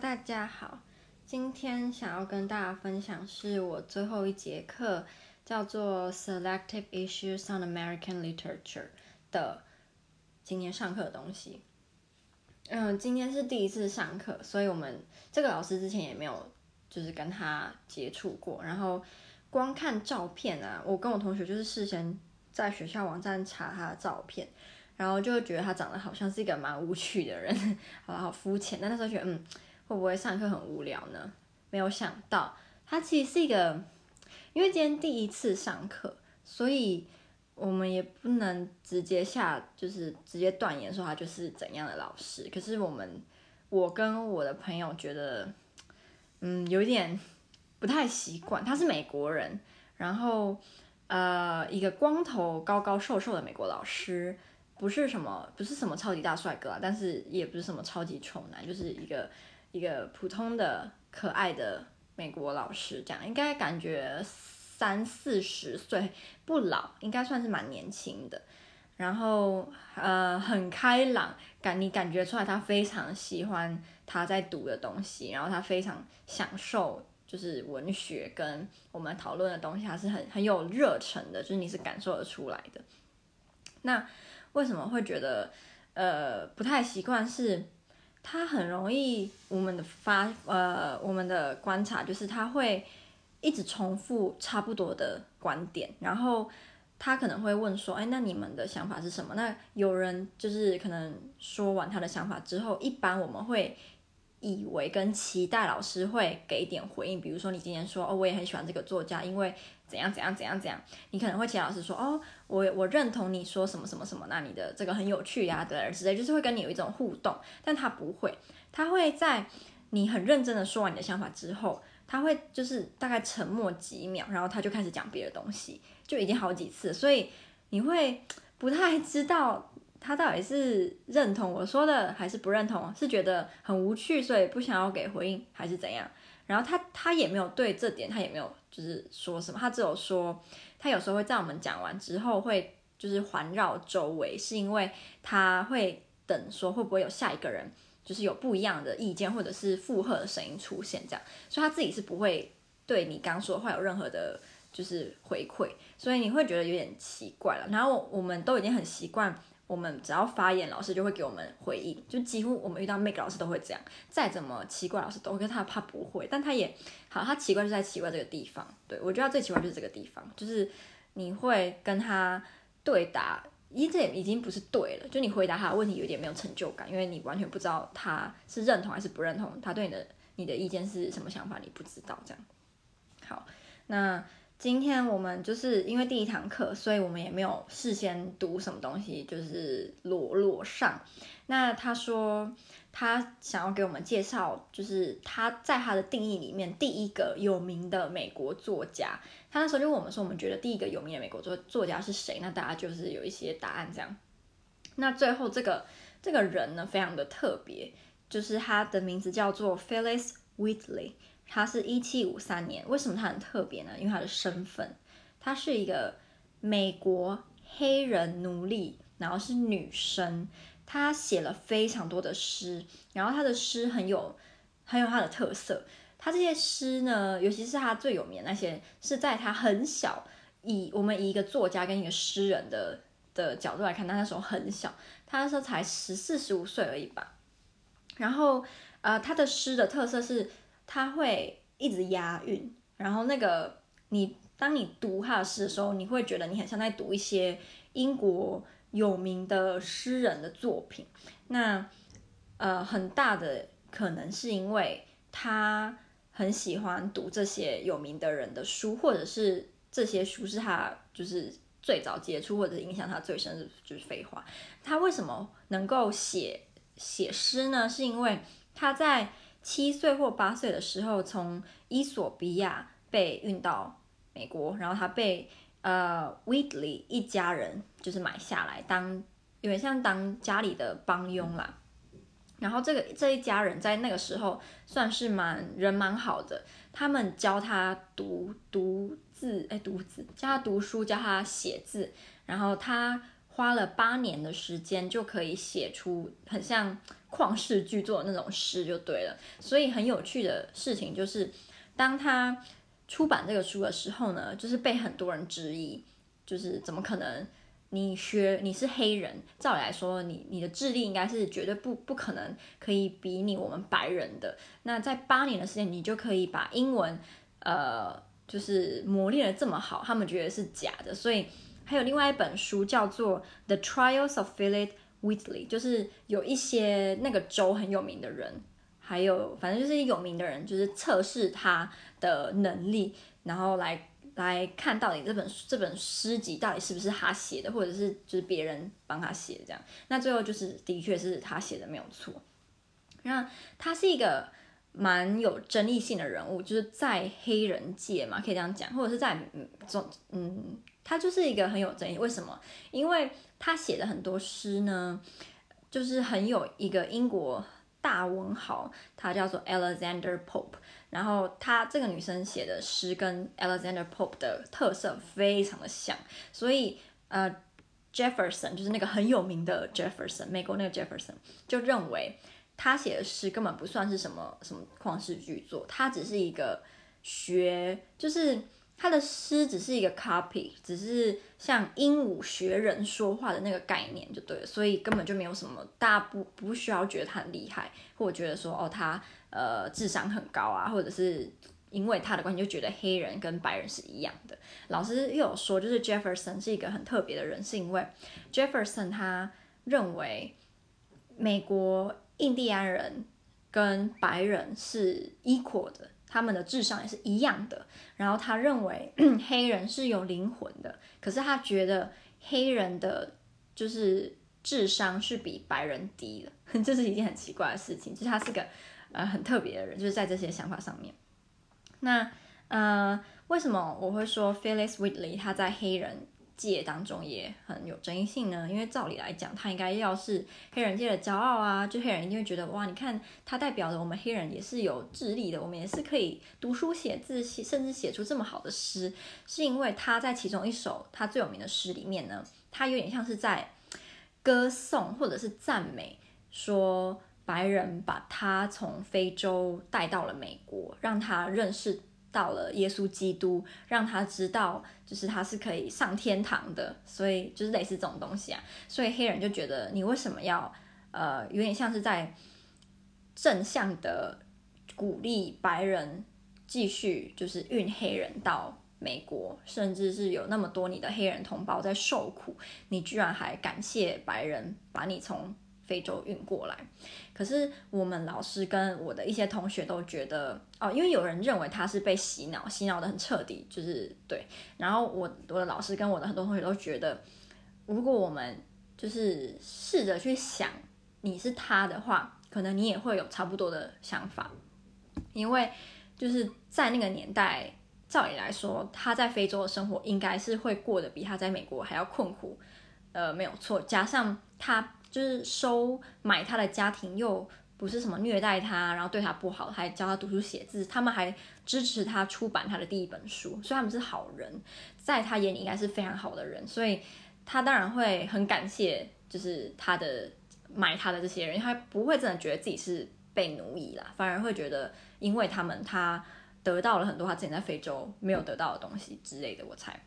大家好，今天想要跟大家分享是我最后一节课，叫做 Selective Issues on American Literature 的今天上课的东西。嗯，今天是第一次上课，所以我们这个老师之前也没有就是跟他接触过，然后光看照片啊，我跟我同学就是事先在学校网站查他的照片，然后就觉得他长得好像是一个蛮无趣的人，好好肤浅。但那时候觉得嗯。会不会上课很无聊呢？没有想到，他其实是一个，因为今天第一次上课，所以我们也不能直接下，就是直接断言说他就是怎样的老师。可是我们，我跟我的朋友觉得，嗯，有一点不太习惯。他是美国人，然后呃，一个光头、高高瘦瘦的美国老师，不是什么，不是什么超级大帅哥啊，但是也不是什么超级丑男，就是一个。一个普通的可爱的美国老师，这样应该感觉三四十岁不老，应该算是蛮年轻的。然后呃很开朗，感你感觉出来他非常喜欢他在读的东西，然后他非常享受就是文学跟我们讨论的东西，他是很很有热忱的，就是你是感受得出来的。那为什么会觉得呃不太习惯是？他很容易，我们的发呃，我们的观察就是他会一直重复差不多的观点，然后他可能会问说，哎，那你们的想法是什么？那有人就是可能说完他的想法之后，一般我们会。以为跟期待老师会给一点回应，比如说你今天说哦，我也很喜欢这个作家，因为怎样怎样怎样怎样，你可能会请老师说哦，我我认同你说什么什么什么，那你的这个很有趣呀，对之类，就是会跟你有一种互动，但他不会，他会在你很认真的说完你的想法之后，他会就是大概沉默几秒，然后他就开始讲别的东西，就已经好几次，所以你会不太知道。他到底是认同我说的，还是不认同？是觉得很无趣，所以不想要给回应，还是怎样？然后他他也没有对这点，他也没有就是说什么，他只有说他有时候会在我们讲完之后会就是环绕周围，是因为他会等说会不会有下一个人就是有不一样的意见或者是附和的声音出现这样，所以他自己是不会对你刚说的话有任何的就是回馈，所以你会觉得有点奇怪了。然后我们都已经很习惯。我们只要发言，老师就会给我们回应，就几乎我们遇到每个老师都会这样。再怎么奇怪，老师都会，他怕不会，但他也好，他奇怪就在奇怪这个地方。对，我觉得他最奇怪就是这个地方，就是你会跟他对答，咦，这也已经不是对了，就你回答他的问题有点没有成就感，因为你完全不知道他是认同还是不认同，他对你的你的意见是什么想法，你不知道这样。好，那。今天我们就是因为第一堂课，所以我们也没有事先读什么东西，就是裸裸上。那他说他想要给我们介绍，就是他在他的定义里面第一个有名的美国作家。他那时候就问我们说，我们觉得第一个有名的美国作作家是谁？那大家就是有一些答案这样。那最后这个这个人呢，非常的特别，就是他的名字叫做 Phyllis Wheatley。他是一七五三年，为什么他很特别呢？因为他的身份，他是一个美国黑人奴隶，然后是女生。他写了非常多的诗，然后他的诗很有很有他的特色。他这些诗呢，尤其是他最有名的那些，是在他很小，以我们以一个作家跟一个诗人的的角度来看，他那时候很小，他那时候才十四十五岁而已吧。然后呃，他的诗的特色是。他会一直押韵，然后那个你当你读他的诗的时候，你会觉得你很像在读一些英国有名的诗人的作品。那呃，很大的可能是因为他很喜欢读这些有名的人的书，或者是这些书是他就是最早接触或者影响他最深的，就是废话。他为什么能够写写诗呢？是因为他在。七岁或八岁的时候，从伊索比亚被运到美国，然后他被呃 Wheatley 一家人就是买下来当，有点像当家里的帮佣啦。然后这个这一家人在那个时候算是蛮人蛮好的，他们教他读读字，哎，读字，教他读书，教他写字，然后他花了八年的时间就可以写出很像旷世巨作那种诗就对了。所以很有趣的事情就是，当他出版这个书的时候呢，就是被很多人质疑，就是怎么可能？你学你是黑人，照理来说，你你的智力应该是绝对不不可能可以比拟我们白人的。那在八年的时间，你就可以把英文，呃，就是磨练得这么好，他们觉得是假的。所以还有另外一本书叫做《The Trials of Philip Wheatley》，就是有一些那个州很有名的人，还有反正就是有名的人，就是测试他的能力，然后来。来看到底这本这本诗集到底是不是他写的，或者是就是别人帮他写的这样。那最后就是的确是他写的没有错。那他是一个蛮有争议性的人物，就是在黑人界嘛，可以这样讲，或者是在嗯总嗯，他就是一个很有争议。为什么？因为他写的很多诗呢，就是很有一个英国大文豪，他叫做 Alexander Pope。然后她这个女生写的诗跟 Alexander Pope 的特色非常的像，所以呃 Jefferson 就是那个很有名的 Jefferson，美国那个 Jefferson 就认为他写的诗根本不算是什么什么旷世巨作，他只是一个学，就是他的诗只是一个 copy，只是像鹦鹉学人说话的那个概念就对了，所以根本就没有什么，大家不不需要觉得他很厉害，或者觉得说哦他。呃，智商很高啊，或者是因为他的关系就觉得黑人跟白人是一样的。老师又有说，就是 Jefferson 是一个很特别的人，是因为 Jefferson 他认为美国印第安人跟白人是 equal 的，他们的智商也是一样的。然后他认为 黑人是有灵魂的，可是他觉得黑人的就是智商是比白人低的，这是一件很奇怪的事情。就是他是个。呃，很特别的人，就是在这些想法上面。那呃，为什么我会说 Phillis Wheatley 他在黑人界当中也很有争议性呢？因为照理来讲，他应该要是黑人界的骄傲啊，就黑人一定会觉得哇，你看他代表着我们黑人也是有智力的，我们也是可以读书写字，写甚至写出这么好的诗，是因为他在其中一首他最有名的诗里面呢，他有点像是在歌颂或者是赞美说。白人把他从非洲带到了美国，让他认识到了耶稣基督，让他知道就是他是可以上天堂的，所以就是类似这种东西啊。所以黑人就觉得你为什么要呃，有点像是在正向的鼓励白人继续就是运黑人到美国，甚至是有那么多你的黑人同胞在受苦，你居然还感谢白人把你从非洲运过来，可是我们老师跟我的一些同学都觉得哦，因为有人认为他是被洗脑，洗脑得很彻底，就是对。然后我我的老师跟我的很多同学都觉得，如果我们就是试着去想你是他的话，可能你也会有差不多的想法，因为就是在那个年代，照理来说，他在非洲的生活应该是会过得比他在美国还要困苦，呃，没有错。加上他。就是收买他的家庭又不是什么虐待他，然后对他不好，还教他读书写字，他们还支持他出版他的第一本书，所以他们是好人，在他眼里应该是非常好的人，所以他当然会很感谢，就是他的买他的这些人，他不会真的觉得自己是被奴役啦，反而会觉得因为他们他得到了很多他之前在非洲没有得到的东西之类的，我猜，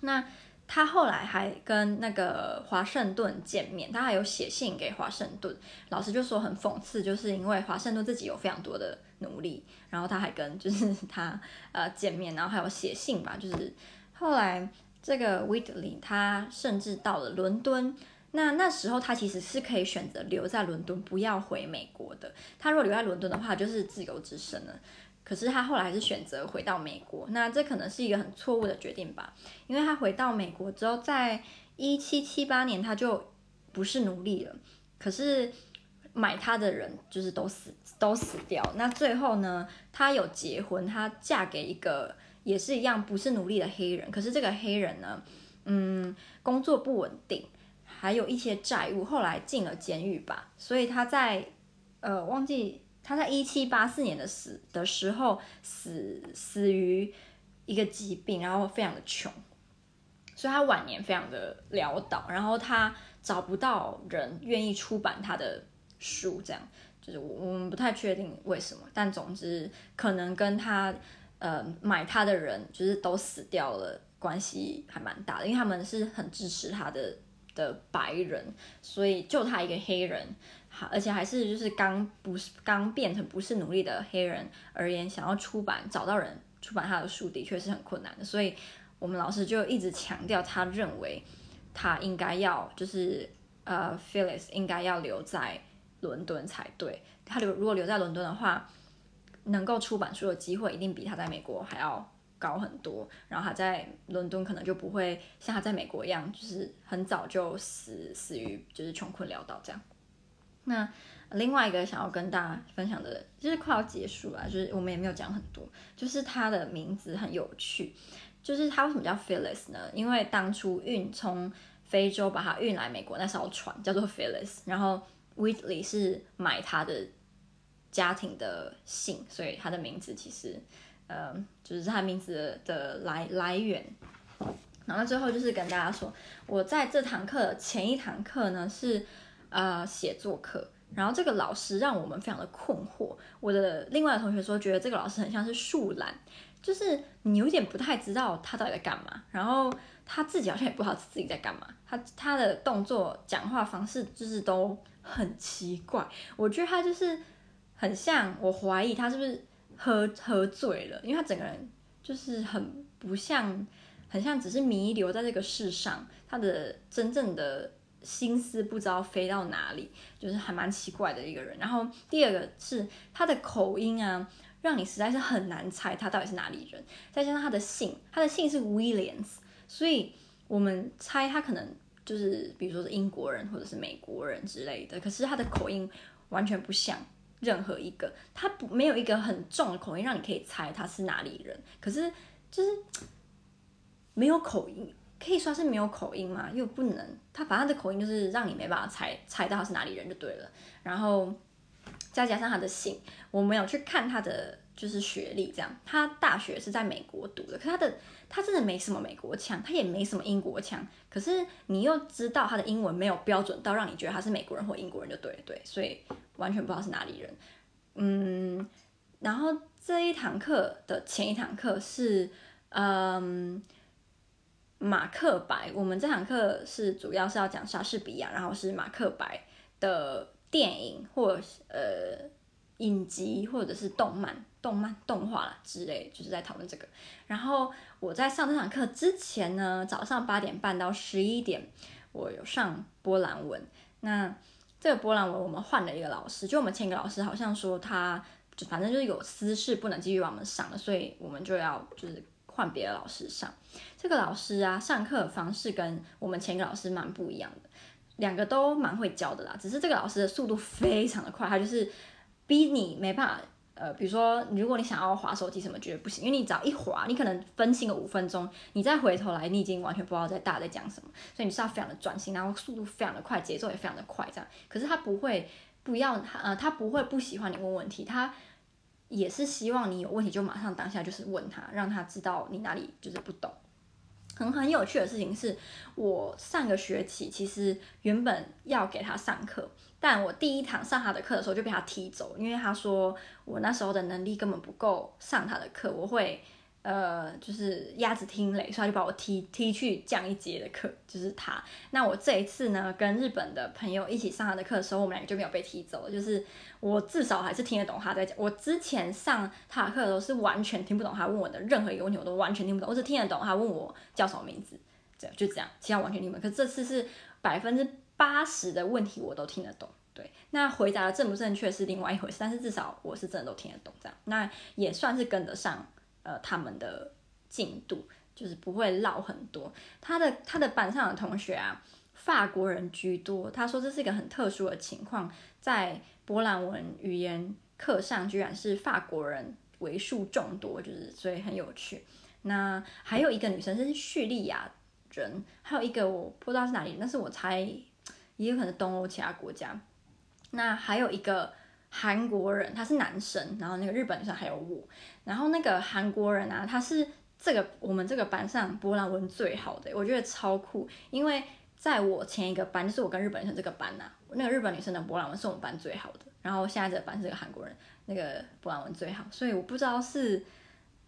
那。他后来还跟那个华盛顿见面，他还有写信给华盛顿。老师就说很讽刺，就是因为华盛顿自己有非常多的努力，然后他还跟就是他呃见面，然后还有写信吧。就是后来这个 Wheatley 他甚至到了伦敦，那那时候他其实是可以选择留在伦敦，不要回美国的。他如果留在伦敦的话，就是自由之身了。可是他后来还是选择回到美国，那这可能是一个很错误的决定吧？因为他回到美国之后，在一七七八年他就不是奴隶了，可是买他的人就是都死都死掉。那最后呢，他有结婚，他嫁给一个也是一样不是奴隶的黑人，可是这个黑人呢，嗯，工作不稳定，还有一些债务，后来进了监狱吧，所以他在呃忘记。他在一七八四年的死的时候死死于一个疾病，然后非常的穷，所以他晚年非常的潦倒，然后他找不到人愿意出版他的书，这样就是我我们不太确定为什么，但总之可能跟他呃买他的人就是都死掉了，关系还蛮大的，因为他们是很支持他的的白人，所以就他一个黑人，而且还是就是刚不是刚变成不是奴隶的黑人而言，想要出版找到人出版他的书的确是很困难的，所以我们老师就一直强调，他认为他应该要就是呃，Phyllis 应该要留在伦敦才对，他留如果留在伦敦的话，能够出版书的机会一定比他在美国还要高很多，然后他在伦敦可能就不会像他在美国一样，就是很早就死死于就是穷困潦倒这样。那另外一个想要跟大家分享的，就是快要结束了，就是我们也没有讲很多，就是他的名字很有趣，就是他为什么叫 Phyllis 呢？因为当初运从非洲把他运来美国那艘船叫做 Phyllis，然后 Whitley 是买他的家庭的姓，所以他的名字其实。呃，就是他名字的来来源，然后最后就是跟大家说，我在这堂课前一堂课呢是呃写作课，然后这个老师让我们非常的困惑。我的另外的同学说，觉得这个老师很像是树懒，就是你有点不太知道他到底在干嘛，然后他自己好像也不知道自己在干嘛，他他的动作、讲话方式就是都很奇怪。我觉得他就是很像，我怀疑他是不是。喝喝醉了，因为他整个人就是很不像，很像只是弥留在这个世上，他的真正的心思不知道飞到哪里，就是还蛮奇怪的一个人。然后第二个是他的口音啊，让你实在是很难猜他到底是哪里人。再加上他的姓，他的姓是 Williams，所以我们猜他可能就是比如说是英国人或者是美国人之类的，可是他的口音完全不像。任何一个，他不没有一个很重的口音，让你可以猜他是哪里人。可是就是没有口音，可以说是没有口音嘛，又不能，他反正他的口音就是让你没办法猜猜到他是哪里人就对了。然后再加上他的姓，我没有去看他的就是学历，这样他大学是在美国读的，可他的他真的没什么美国腔，他也没什么英国腔。可是你又知道他的英文没有标准到让你觉得他是美国人或英国人就对对，所以。完全不知道是哪里人，嗯，然后这一堂课的前一堂课是，嗯，马克白。我们这堂课是主要是要讲莎士比亚，然后是马克白的电影或呃影集或者是动漫、动漫动画啦之类，就是在讨论这个。然后我在上这堂课之前呢，早上八点半到十一点，我有上波兰文。那这个波兰文我们换了一个老师，就我们前一个老师好像说他就反正就是有私事不能继续往我们上了，所以我们就要就是换别的老师上。这个老师啊，上课的方式跟我们前一个老师蛮不一样的，两个都蛮会教的啦，只是这个老师的速度非常的快，他就是逼你没办法。呃，比如说，如果你想要滑手机什么，绝对不行，因为你只要一滑，你可能分心个五分钟，你再回头来，你已经完全不知道在大家在讲什么，所以你是要非常的专心，然后速度非常的快，节奏也非常的快，这样。可是他不会不要他，呃，他不会不喜欢你问问题，他也是希望你有问题就马上当下就是问他，让他知道你哪里就是不懂。很很有趣的事情是，我上个学期其实原本要给他上课。但我第一堂上他的课的时候就被他踢走，因为他说我那时候的能力根本不够上他的课，我会呃就是鸭子听雷，所以他就把我踢踢去降一阶的课，就是他。那我这一次呢，跟日本的朋友一起上他的课的时候，我们两个就没有被踢走，就是我至少还是听得懂他在讲。我之前上他的课的时候是完全听不懂他问我的任何一个问题，我都完全听不懂，我只听得懂他问我叫什么名字，这样就这样，其他完全听不懂。可这次是百分之。八十的问题我都听得懂，对，那回答的正不正确是另外一回事，但是至少我是真的都听得懂，这样，那也算是跟得上呃他们的进度，就是不会落很多。他的他的班上的同学啊，法国人居多，他说这是一个很特殊的情况，在波兰文语言课上居然是法国人为数众多，就是所以很有趣。那还有一个女生是叙利亚人，还有一个我不知道是哪里，但是我猜。也有可能东欧其他国家，那还有一个韩国人，他是男生，然后那个日本女生还有我，然后那个韩国人啊，他是这个我们这个班上波兰文最好的，我觉得超酷，因为在我前一个班，就是我跟日本女生这个班呐、啊，那个日本女生的波兰文是我们班最好的，然后现在这个班是个韩国人，那个波兰文最好，所以我不知道是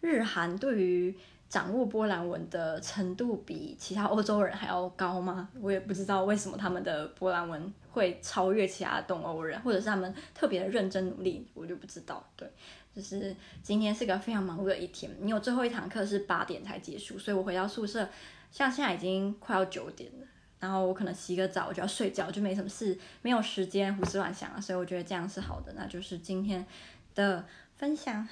日韩对于掌握波兰文的程度比其他欧洲人还要高吗？我也不知道为什么他们的波兰文会超越其他东欧人，或者是他们特别的认真努力，我就不知道。对，就是今天是个非常忙碌的一天，因为我最后一堂课是八点才结束，所以我回到宿舍，像现在已经快要九点了。然后我可能洗个澡，我就要睡觉，就没什么事，没有时间胡思乱想了，所以我觉得这样是好的。那就是今天的分享。